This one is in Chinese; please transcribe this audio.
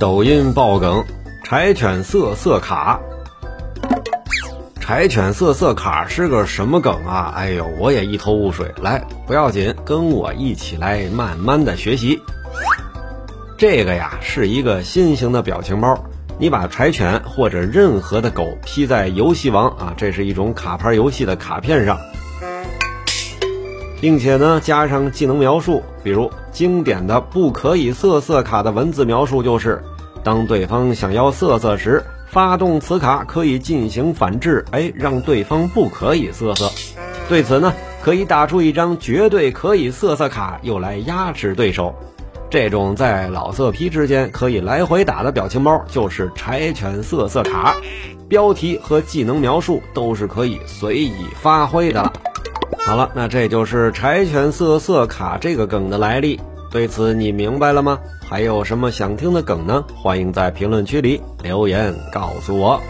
抖音爆梗：柴犬色色卡。柴犬色色卡是个什么梗啊？哎呦，我也一头雾水。来，不要紧，跟我一起来慢慢的学习。这个呀，是一个新型的表情包。你把柴犬或者任何的狗 P 在游戏王啊，这是一种卡牌游戏的卡片上，并且呢加上技能描述，比如经典的不可以色色卡的文字描述就是：当对方想要色色时，发动此卡可以进行反制，哎，让对方不可以色色。对此呢，可以打出一张绝对可以色色卡，用来压制对手。这种在老色批之间可以来回打的表情包，就是柴犬色色卡，标题和技能描述都是可以随意发挥的了。好了，那这就是柴犬色色卡这个梗的来历，对此你明白了吗？还有什么想听的梗呢？欢迎在评论区里留言告诉我。